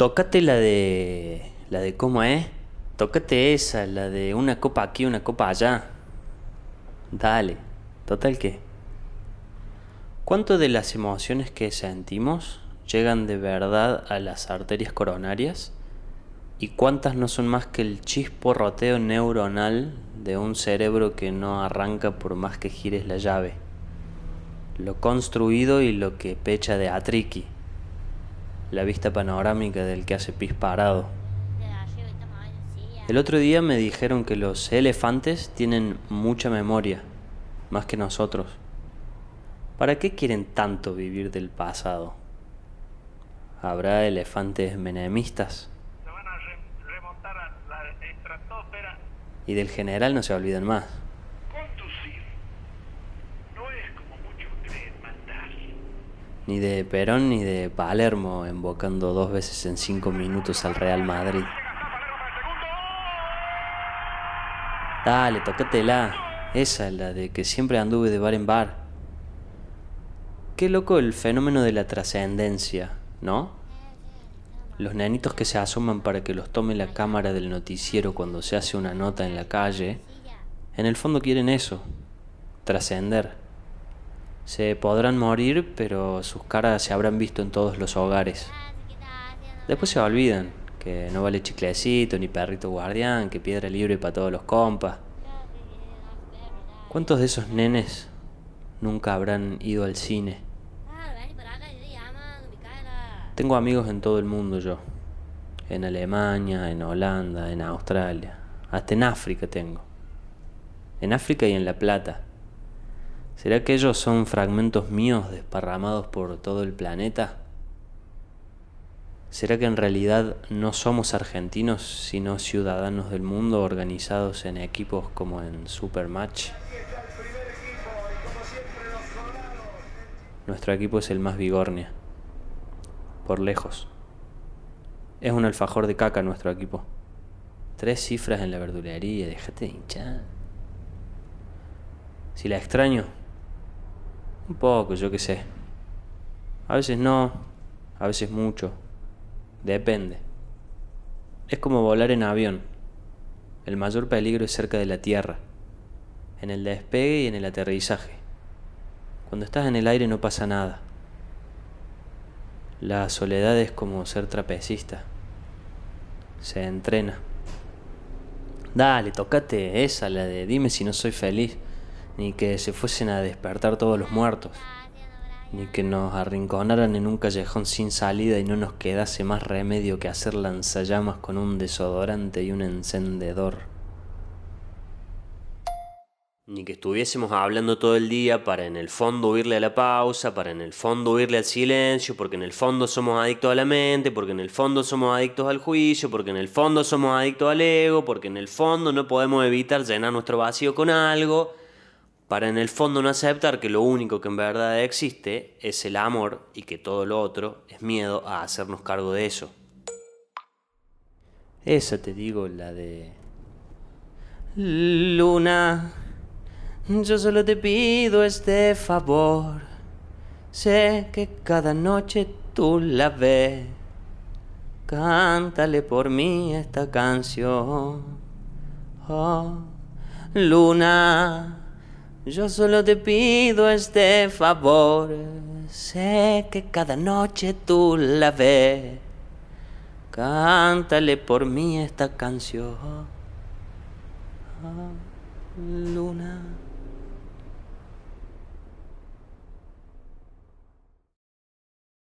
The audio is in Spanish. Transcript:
Tócate la de. la de cómo es. Tócate esa, la de una copa aquí, una copa allá. Dale. Total que. ¿Cuánto de las emociones que sentimos llegan de verdad a las arterias coronarias? ¿Y cuántas no son más que el chisporroteo neuronal de un cerebro que no arranca por más que gires la llave? Lo construido y lo que pecha de atriqui. La vista panorámica del que hace pis parado. El otro día me dijeron que los elefantes tienen mucha memoria, más que nosotros. ¿Para qué quieren tanto vivir del pasado? ¿Habrá elefantes menemistas? Y del general no se olvidan más. Ni de Perón ni de Palermo invocando dos veces en cinco minutos al Real Madrid. Dale, tócatela. Esa es la de que siempre anduve de bar en bar. Qué loco el fenómeno de la trascendencia, ¿no? Los nenitos que se asoman para que los tome la cámara del noticiero cuando se hace una nota en la calle, en el fondo quieren eso, trascender. Se podrán morir, pero sus caras se habrán visto en todos los hogares. Después se olvidan que no vale chiclecito ni perrito guardián, que piedra libre para todos los compas. ¿Cuántos de esos nenes nunca habrán ido al cine? Tengo amigos en todo el mundo yo. En Alemania, en Holanda, en Australia. Hasta en África tengo. En África y en La Plata. ¿Será que ellos son fragmentos míos desparramados por todo el planeta? ¿Será que en realidad no somos argentinos, sino ciudadanos del mundo organizados en equipos como en Supermatch? Nuestro equipo es el más vigornia, por lejos. Es un alfajor de caca nuestro equipo. Tres cifras en la verdulería, déjate de hinchar. Si la extraño, un poco, yo qué sé. A veces no, a veces mucho. Depende. Es como volar en avión. El mayor peligro es cerca de la tierra, en el despegue y en el aterrizaje. Cuando estás en el aire no pasa nada. La soledad es como ser trapecista. Se entrena. Dale, tocate esa, la de dime si no soy feliz ni que se fuesen a despertar todos los muertos, ni que nos arrinconaran en un callejón sin salida y no nos quedase más remedio que hacer lanzallamas con un desodorante y un encendedor. Ni que estuviésemos hablando todo el día para en el fondo huirle a la pausa, para en el fondo huirle al silencio, porque en el fondo somos adictos a la mente, porque en el fondo somos adictos al juicio, porque en el fondo somos adictos al ego, porque en el fondo no podemos evitar llenar nuestro vacío con algo para en el fondo no aceptar que lo único que en verdad existe es el amor y que todo lo otro es miedo a hacernos cargo de eso. Esa te digo, la de... Luna, yo solo te pido este favor. Sé que cada noche tú la ves. Cántale por mí esta canción. Oh, luna. Yo solo te pido este favor, sé que cada noche tú la ves. Cántale por mí esta canción, luna.